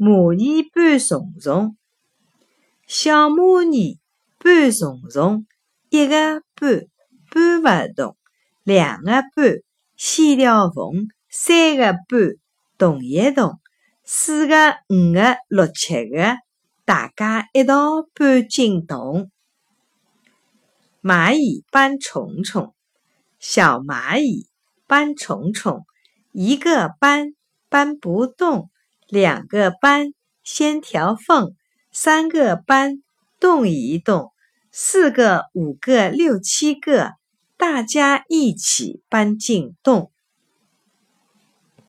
蚂蚁搬虫虫，小蚂蚁搬虫虫，一个搬搬勿动，两个搬线条缝，三个搬动一动，四个、五个、六七个，大家一道搬进洞。蚂蚁搬虫虫，小蚂蚁搬虫虫，一个搬搬不动。两个搬，先调缝；三个搬，动一动；四个、五个、六七个，大家一起搬进洞。